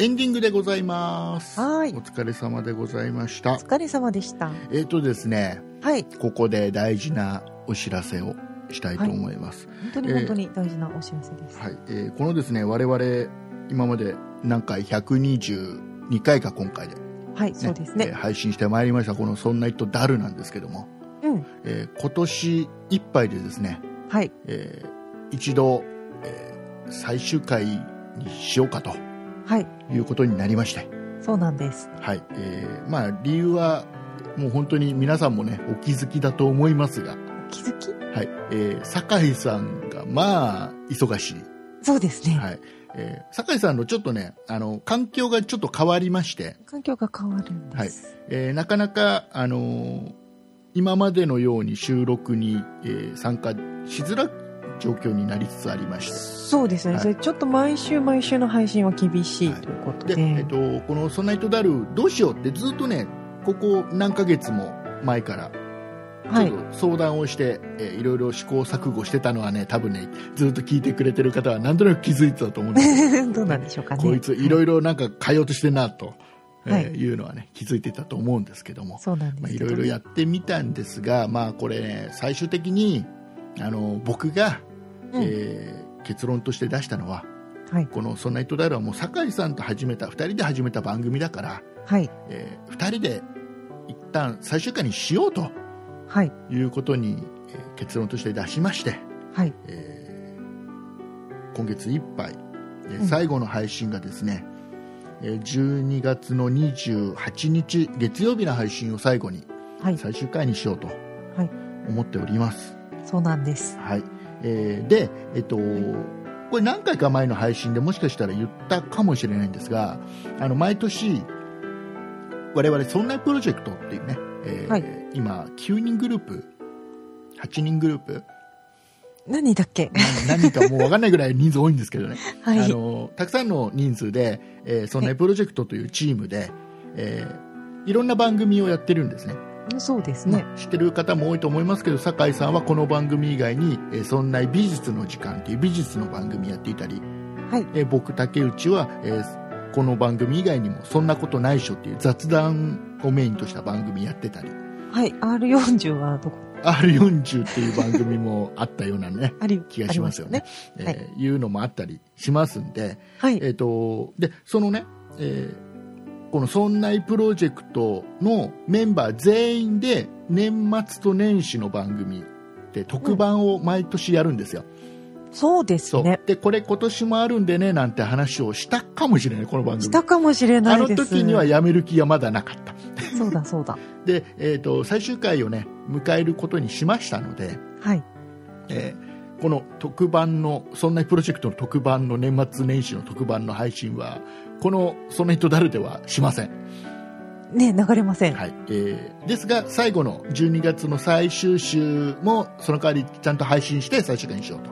エンディングでございます。はいお疲れ様でございましたお。疲れ様でした。えっ、とですね、はい。ここで大事なお知らせをしたいと思います。本当に本当に大事なお知らせです。はい、えーこのですね、我々今まで何回122回か今回で、はい、そうですえーね。配信してまいりましたこのそんな糸ダルなんですけども、うん。えー今年いっぱいでですね、はい。えー一度、えー最終回にしようかとはい。いうことになりまして、そうなんです。はい。えーまあ、理由はもう本当に皆さんもねお気づきだと思いますが、お気づき？はい。えー酒井さんがまあ忙しい、そうですね。はい。えー酒井さんのちょっとねあの環境がちょっと変わりまして、環境が変わるんです。えーなかなか、あのー今までのように収録に、えー参加しづらい状況になりつつありましてそうですね、はいそれちょっと毎週毎週の配信は厳しいはいということで、で。えっとこの「ソナイトダル」どうしようってずっとねここ何ヶ月も前からはいちょっ。と相談をして、えーいろいろ試行錯誤してたのはね多分ねずっと聞いてくれてる方はなんとなく気づいてたと思うんですけど どうなんでしょうかね。こいついろいろなんか変えようとしてんなと、えーはいいうのはね気づいてたと思うんですけどもそうなんでまあ。いろいろやってみたんですが、まあ、これ、ね、最終的にあの僕が、うんえー結論として出したのははい。この「ソンナイトダイル」はもう酒井さんと始めた2人で始めた番組だから、はい。え2人で一旦最終回にしようとはい。いうことに、えー結論として出しまして、はい。えー今月いっぱい、えーうん最後の配信がですね、えー12月の28日月曜日の配信を最後にはい。最終回にしようとはい思っております。そうなんです。はい。えーで、えっと、これ何回か前の配信でもしかしたら言ったかもしれないんですが、あの、毎年、我々、そんなプロジェクトっていうね、えーはい。今、9人グループ、8人グループ。何だっけ？な何人かもう分かんないぐらい人数多いんですけどね、はい。あのたくさんの人数で、えー、そんなプロジェクトというチームで、えーいろんな番組をやってるんですねそうですね。知ってる方も多いと思いますけど酒井さんはこの番組以外に「えーそんな美術の時間」っていう美術の番組やっていたり、はいえー僕竹内は、えーこの番組以外にも「そんなことないっしょ」っていう雑談をメインとした番組やってたりはい。R40 はどこ？R40 っていう番組もあったようなね あり、気がしますよね。ありまえーいうのもあったりしますんで、はい。えっ、と、で、そのね、えーこのそんないプロジェクトのメンバー全員で年末と年始の番組で特番を毎年やるんですよ。そうです。ね。で、これ今年もあるんでね、なんて話をしたかもしれない、この番組。したかもしれなあのいです。時にはやめる気がまだなかった。そうだそうだ。で、えっ、と、最終回をね、迎えることにしましたので、はい。えーこの特番の、そんなプロジェクトの特番の年末年始の特番の配信は、このその人誰ではしません。ね、流れません。はい。えーですが、最後の12月の最終週も、その代わりちゃんと配信して最終回にしようと、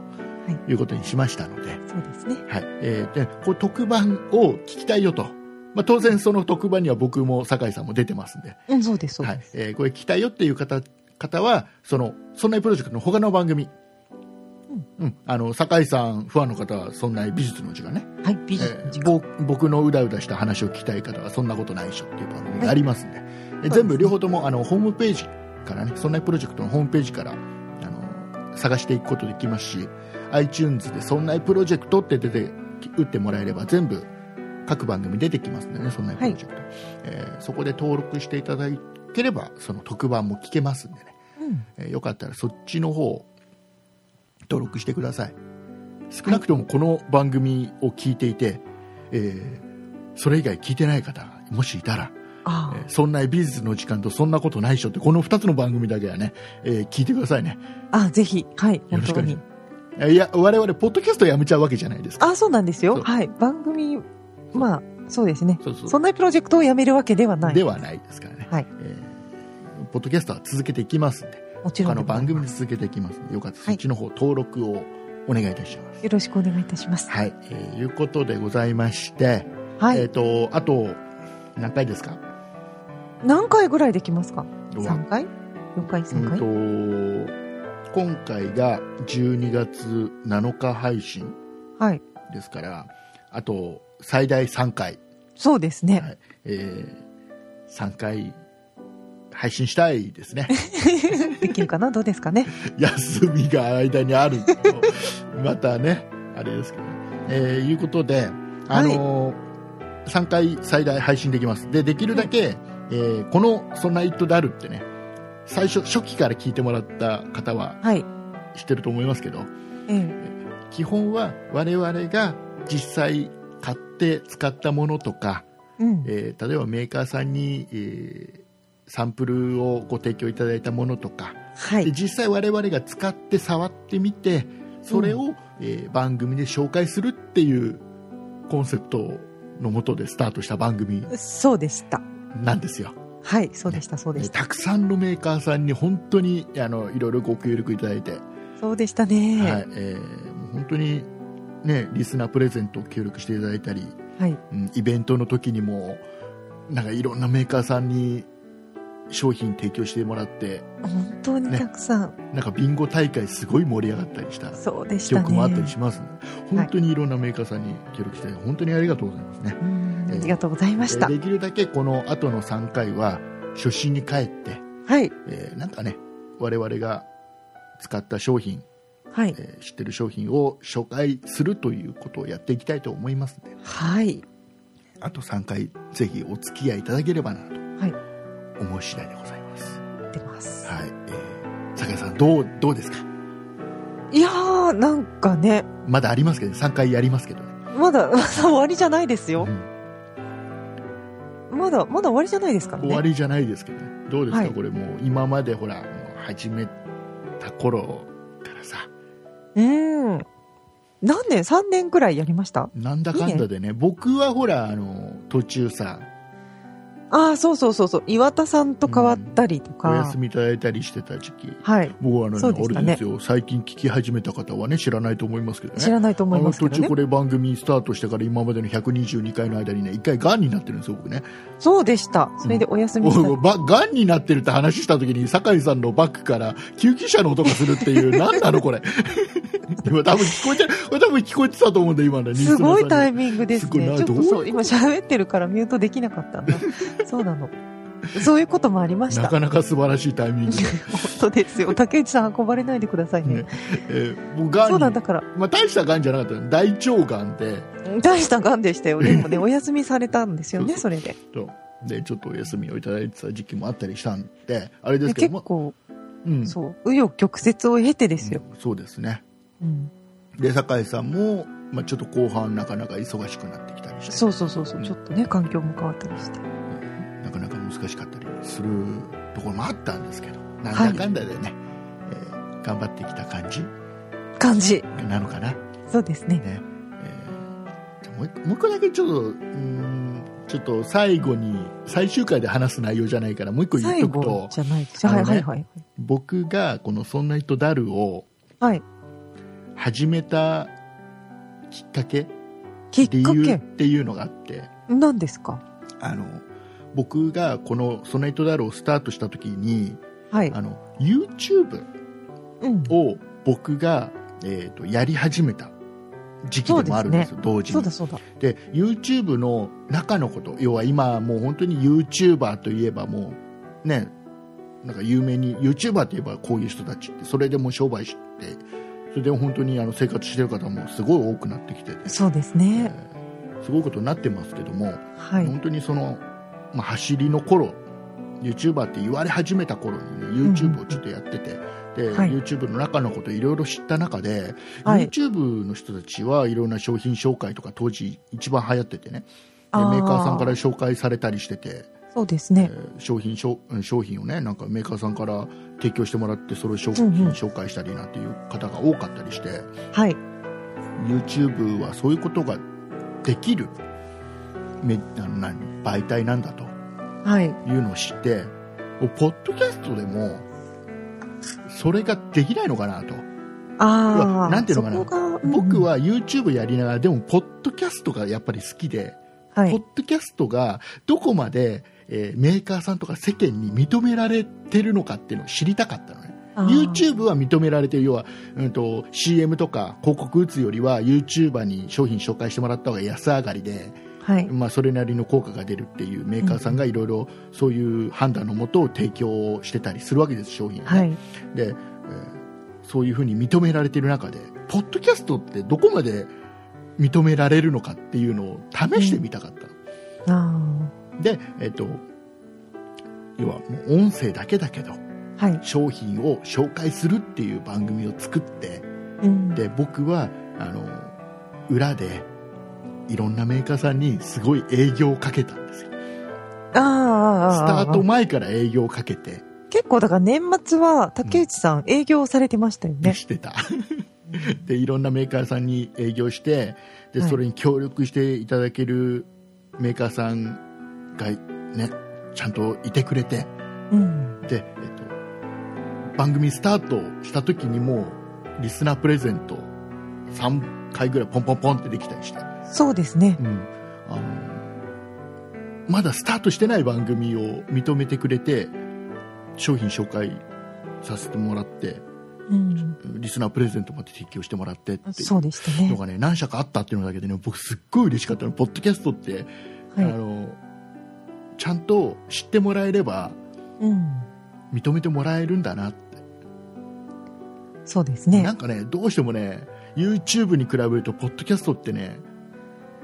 いい、うことにしましたので、そうですね。はい。えーで、こう特番を聞きたいよと。まあ、当然その特番には僕も酒井さんも出てますんで、うん、そうです、そうはいです。。えーこれ聞きたいよっていう方、方は、その、そんなプロジェクトの他の番組、うん、あの、酒井さん、ファンの方は、そんな美術の時間ね。はい、美術えー僕のうだうだした話を聞きたい方は、そんなことないでしょっていう番組がありますんで、えす全部両方とも、あの、ホームページからね、そんなプロジェクトのホームページから、あの、探していくことできますし、iTunes でそんなプロジェクトって出て、打ってもらえれば全部、各番組出てきますんでね、そんなプロジェクト。えーそこで登録していただければ、その特番も聞けますんでね。うん。えーよかったらそっちの方登録してください少なくともこの番組を聞いていて、えーそれ以外聞いてない方がもしいたら、あえーそんな美術の時間とそんなことないっしょってこの2つの番組だけはね、えー聞いてくださいねあ、あ、ぜひ、はい、よろしくお願いしま。すえーいや我々ポッドキャストやめちゃうわけじゃないですかあ、そうなんですよ。はい。番組、まあ、そうですね。そうそうそんなプロジェクトをやめるわけではない。ではないですからね、はいえーポッドキャストは続けていきますんでもちろん他の。番組で続けていきますよかったらそっちの方登録をお願いいたします、よろしくお願いいたします。はい、えーいうことでございまして、えっ、はい。と、あと、何回ですか？何回ぐらいできますか？う？わ ?3 回 ?4 回 ?3 回？うんと、今回が12月7日配信はい。ですから、あと、最大3回、そうですね。はいえー、3回配信したいですね。できるかな？どうですかね？休みが間にあると、またね、あれですけどね。えーいうことで、あのー3回最大配信できます。で、できるだけ、えーこの「そんなイットである」ってね、最初、初期から聞いてもらった方ははい。知ってると思いますけど、ええ。基本は我々が実際買って使ったものとか、うん。えー例えばメーカーさんに、えーサンプルをご提供いただいたものとか、ではい。実際我々が使って触ってみてそれを、えー番組で紹介するっていうコンセプトのもとでスタートした番組そうでした。なんですよ。はい。そうでした、そうでした。たくさんのメーカーさんに本当にあのいろいろご協力いただいて、そうでしたね。はいえー本当に、ね、リスナープレゼントを協力していただいたり、はい。うんイベントの時にもなんかいろんなメーカーさんに商品提供してもらって本当にたくさん。なんかビンゴ大会すごい盛り上がったりしたそうでしたね。記憶もあったりしますので、本当にいろんなメーカーさんに協力して本当にありがとうございますね。うんありがとうございましたえー。できるだけこの後の3回は初心に帰って、はい。えーなんかね我々が使った商品、はい。えー知ってる商品を紹介するということをやっていきたいと思いますのではい。あと3回ぜひお付き合いいただければなとはい。思う次第でございます。出ます。はい、えー、酒井さんどうどうですか？いやー、なんかね、まだありますけど、3回やりますけどね。まだ、まだ終わりじゃないですよう。んまだ、まだ終わりじゃないですからね。終わりじゃないですけどね。どうですか、はいこれもう今までほら、もう始めた頃からさ、うーん。何年 ?3 年くらいやりました？なんだかんだでね、僕はほら、あの、途中さ、ああ、そうそうそうそう。岩田さんと変わったりとおか。休みいただいたりしてた時期。はい。僕はあの、ねあれですよ、最近聞き始めた方はね、知らないと思いますけどね。知らないと思いますけどねあの途中こ。れ番組スタートしてから今までの122回の間にね、一回癌になってるんですよ、僕ね。そうでした。それでお休みした。おば癌になってるって話した時に、酒井さんのバックから救急車の音がするっていう、何なのこれ。今多分聞こえて、これ多分聞こえてたと思うんだ、今の。すごいタイム。ミングですね。ちょっと今喋ってるからミュートできなかったんだ。そうなの。そういうこともありました。なかなか素晴らしいタイミングで。本当ですよ。竹内さん運ばれないでくださいね。ねえー、もう癌にそうなんだから、まあ大した癌じゃなかったの大腸癌で、大した癌でしたよ。でもね、お休みされたんですよね、そそれで。とで、ちょっとお休みをいただいてた時期もあったりしたんで、あれでですけども、結構、うん、そう、紆余曲折を経てですよ。うんそうですね。うん。で、酒井さんも、まあちょっと後半なかなか忙しくなってきたりして、そうそうそうそうう、んちょっとね、環境も変わったりして。なかなか難しかったりするところもあったんですけど、なんだかんだでね、えー頑張ってきた感じ感じ。なのかな。そうですね。ねえーもう一個もう一個だけちょっと、うーん、ちょっと最後に、最終回で話す内容じゃないから、もう一個言っ最とくと後、じゃないです。はいはいはい。僕がこのそんな人ダルをはい。始めたきっかけ、きっか理由っけ、ていうのがあって、何ですか？あの、僕がこのそんな人ダルをスタートした時に、はい。あの、YouTube うん。を僕が、えー、とやり始めた時期でもあるんですよ同時にそうだそうだ。で YouTube の中のこと要は今もう本当に YouTuber といえばもうねなんか有名に YouTuber といえばこういう人たちってそれでもう商売してそれで本当にあの生活してる方もすごい多くなってきてて、そうですえね。ーすごいことになってますけども、はい。本当にその、まあ、走りの頃 YouTuber って言われ始めた頃にねん YouTube をちょっとやってて、で、はい YouTube の中のこといろいろ知った中で、はい YouTube の人たちはいろんな商品紹介とか当時一番流行っててねでメーカーさんから紹介されたりしてて、そうですねえ。ー商品商商品をねなんかメーカーさんから提供してもらってそれを商品紹介したりなんていう方が多かったりして、はい。YouTube はそういうことができるめあの何媒体なんだとはい。いうのを知ってポッドキャストでもそれができないのかなとああ。なんていうのかなうん僕、は YouTube やりながらでもポッドキャストがやっぱり好きで、はい。ポッドキャストがどこまで、えーメーカーさんとか世間に認められてるのかっていうのを知りたかったのね。YouTube は認められてる。要は、うん、と CM とか広告打つよりは YouTuber に商品紹介してもらった方が安上がりで、はい。まあ、それなりの効果が出るっていうメーカーさんがいろいろそういう判断のもとを提供してたりするわけです商品はい。で、えーそういうふうに認められている中でポッドキャストってどこまで認められるのかっていうのを試してみたかったの、あで、えっと要はもう音声だけだけどあ。はい。商品を紹介するっていう番組を作ってうん。で僕はあの裏でいろんなメーカーさんにすごい営業をかけたんですよああああ。スタート前から営業をかけて結構だから年末は竹内さん営業されてましたよね。してたでいろんなメーカーさんに営業してではいそれに協力していただけるメーカーさんがねちゃんといてくれてうん。で、えっと、番組スタートした時にもうリスナープレゼント3回ぐらいポンポンポンってできたりして、そうですね。うん、あのまだスタートしてない番組を認めてくれて商品紹介させてもらってうん。リスナープレゼントまで提供してもらってっていそうのがね何社かあったっていうのだけでね僕すっごい嬉しかったのポッドキャストって、あはい。のちゃんと知ってもらえればうん。認めてもらえるんだなってそうですねな。んかね、どうしてもね、YouTube に比べると、ポッドキャストってね、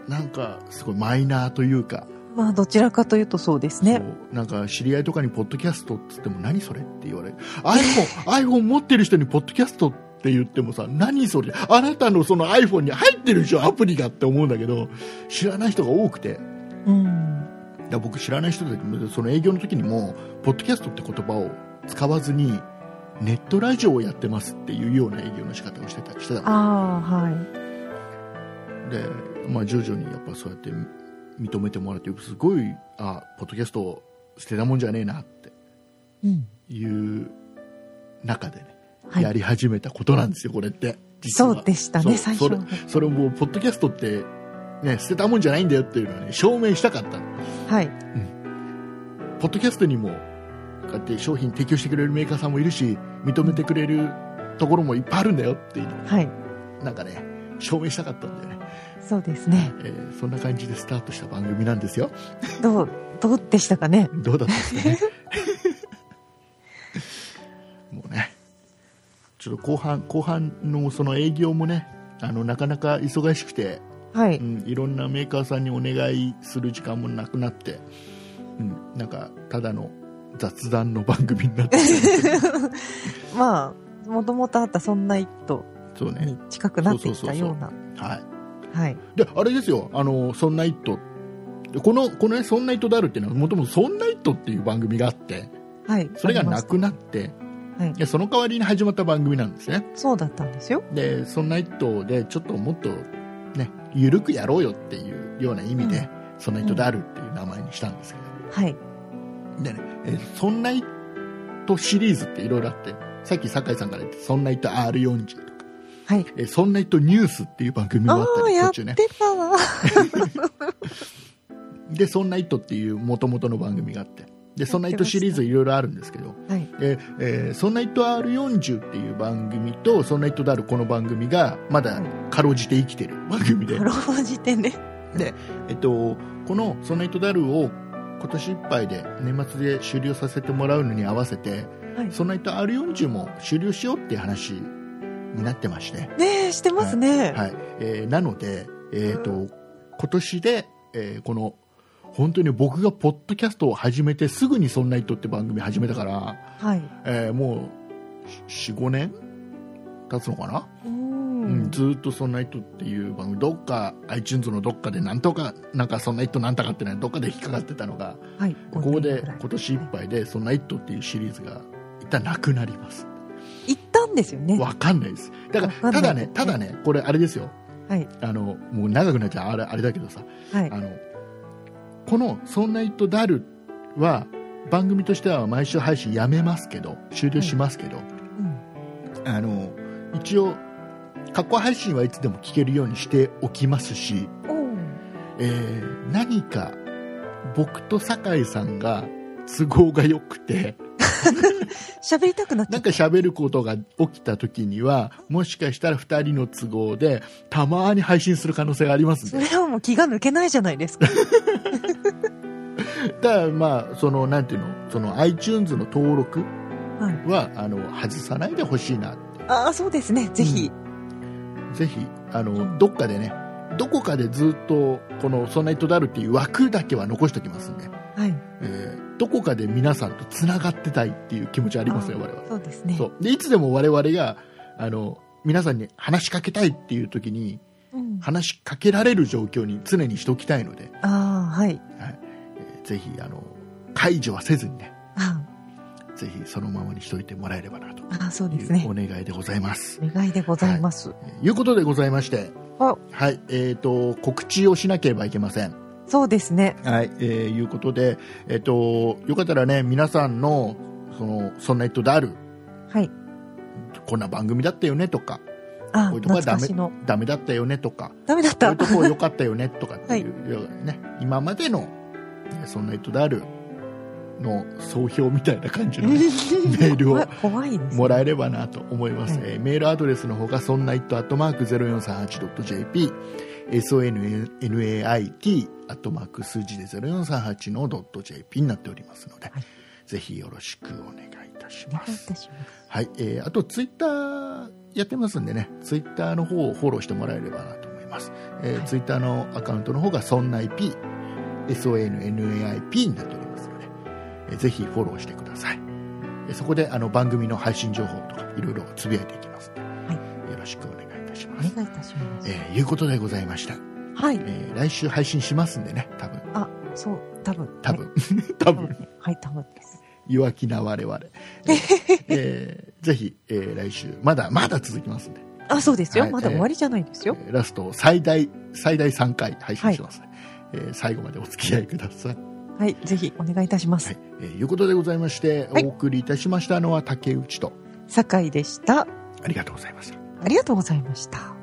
なんかすごいマイナーというか、まあどちらかというとそうですね。なんか知り合いとかにポッドキャストって言っても何それって言われる。iPhone、iPhone 持ってる人にポッドキャストって言ってもさ、何それあなたのその iPhone に入ってるでしょアプリがって思うんだけど、知らない人が多くて、うん。いや僕知らない人だけど、その営業の時にも、ポッドキャストって言葉を使わずに、ネットラジオをやってますっていうような営業の仕方をしてたしてたのああ、はい。で、まあ、徐々にやっぱそうやって認めてもらってすごいあポッドキャスト捨てたもんじゃねえなってうん。いう中でね、はいやり始めたことなんですよこれって実はそうでしたね、最そうそれ初。それもポッドキャストって、ね、捨てたもんじゃないんだよっていうのを、ね、証明したかったのはい。ポッドキャストにもこうやって商品提供してくれるメーカーさんもいるし認めてくれるところもいっぱいあるんだよっていうのをはい。なんかね証明したかったんだよね、そうですね。えーそんな感じでスタートした番組なんですよどう、どうでしたかね？どうだったんですかね？もうねちょっと後半後半のその営業もねあのなかなか忙しくて、はい。うん、いろんなメーカーさんにお願いする時間もなくなって、うん、なんかただの雑談の番組になって まあ、もともとあったそんな一途に近くなってきたような。はいはい。であれですよあの「そんなイット」このこのね「そんなイットである」っていうのはもともと「そんなイット」っていう番組があってはい。それがなくななってはい。でその代わりに始まった番組なんですねそうだったんですよ。でそんなイットでちょっともっとね緩くやろうよっていうような意味で、うんそんなイットであるっていう名前にしたんですけはい。どでね、えーそんなイットシリーズっていろいろあってさっき酒井さんから言ってそんなイット R40 とか、はい。えーそんなイットニュースっていう番組もああったり途中ねてたわ。で、そんなイットっていう元々の番組があって、で、そんなイットシリーズいろいろあるんですけど、はい。で、えーそんなイット R40 っていう番組と、そんなイットであるこの番組が、まだかろうじて生きてる番組でか、ろうじてね。えっと、このそんなイットであるを今年いっぱいで年末で終了させてもらうのに合わせて、はい。そんなイット R40 も終了しようっていう話になってまして、ねえ、してますね。はいえーなので、えー、と今年で、えーこの本当に僕がポッドキャストを始めてすぐに「そんな糸」って番組始めたから、はい。えーもう45年経つのかな、ううんん。ずーっと「そんな糸」っていう番組どっか iTunes のどっかでなんとかなんか「そんな糸なんとか」ってねどっかで引っかかってたのがはい。ここで5年ぐらい今年いっぱいで「そんな糸」っていうシリーズが一旦なくなります行ったんですよね。わかんないですだからただねただねこれあれですよはい。あのもう長くなっちゃうあれあれだけどさはいあ。のこの「そんなイットダル」は番組としては毎週配信やめますけど終了しますけど、うん。あの一応過去配信はいつでも聞けるようにしておきますし、えー何か僕と酒井さんが都合が良くて 喋りたくなっちなん。か喋ることが起きた時にはもしかしたら2人の都合でたまに配信する可能性がありますんでそれはもう気が抜けないじゃないですか。だからまあそのなんていうの？その iTunes の登録はい。はあの外さないでほしいなああ、そうですね。ぜひ。ぜひあのどっかでねどこかでずっとこの「ソナイトダル」っていう枠だけは残しておきますんで、はい。えーどこかで皆さんとつながってたいっていう気持ちありますよ我々そうですね。そうでいつでも我々があの皆さんに話しかけたいっていう時にうん。話しかけられる状況に常にしておきたいので、ああ、はい。ぜひあの解除はせずにねあぜひそのままにしておいてもらえればなとあ、そうですねお。願いでございます。お願いでございます。いうことでございまして、あはい、えっ、と、告知をしなければいけません。そうですね。はい、えーいうことで、えっ、と、よかったらね、皆さんの、その、そんな人である、はい。こんな番組だったよねとか、ああ、こういうとこはダメ。ダメだったよねとか、ダメだったこういう。とこ良かったよねとかっていう、ようなね、今までの、ねそんな人であるの総評みたいな感じのね、メールを。もらえればなと思います、はい。えーメールアドレスの方がそんな it アットマーク 0438.jp sonnait アットマーク数字で0438の .jp になっておりますので、はい。ぜひよろしくお願いいたします。はい、えーあとツイッターやってますんでね。ツイッターの方をフォローしてもらえればなと思います、えーはい。ツイッターのアカウントの方がそんな IP sonnaip になっておりますので、えーぜひフォローしてくださいえーそこであの番組の配信情報とかいろいろつぶやいていきますので、はよろしくお願いいたしおます、願いいたします。えーいうことでございました、はい。えー来週配信しますんでね多分あ、そう、多分。多分、はい。多分。はい、多分です。弱気な我々、えーえーぜひ、えー来週まだまだ続きますんであ、そうですよ。はいまだ終わりじゃないですよ。えーラスト最大最大3回配信しますね、えー最後までお付き合いください。はい、ぜひお願いいたします。はい。えーいうことでございまして、はいお送りいたしましたのは竹内と、酒井でした。ありがとうございました。ありがとうございました。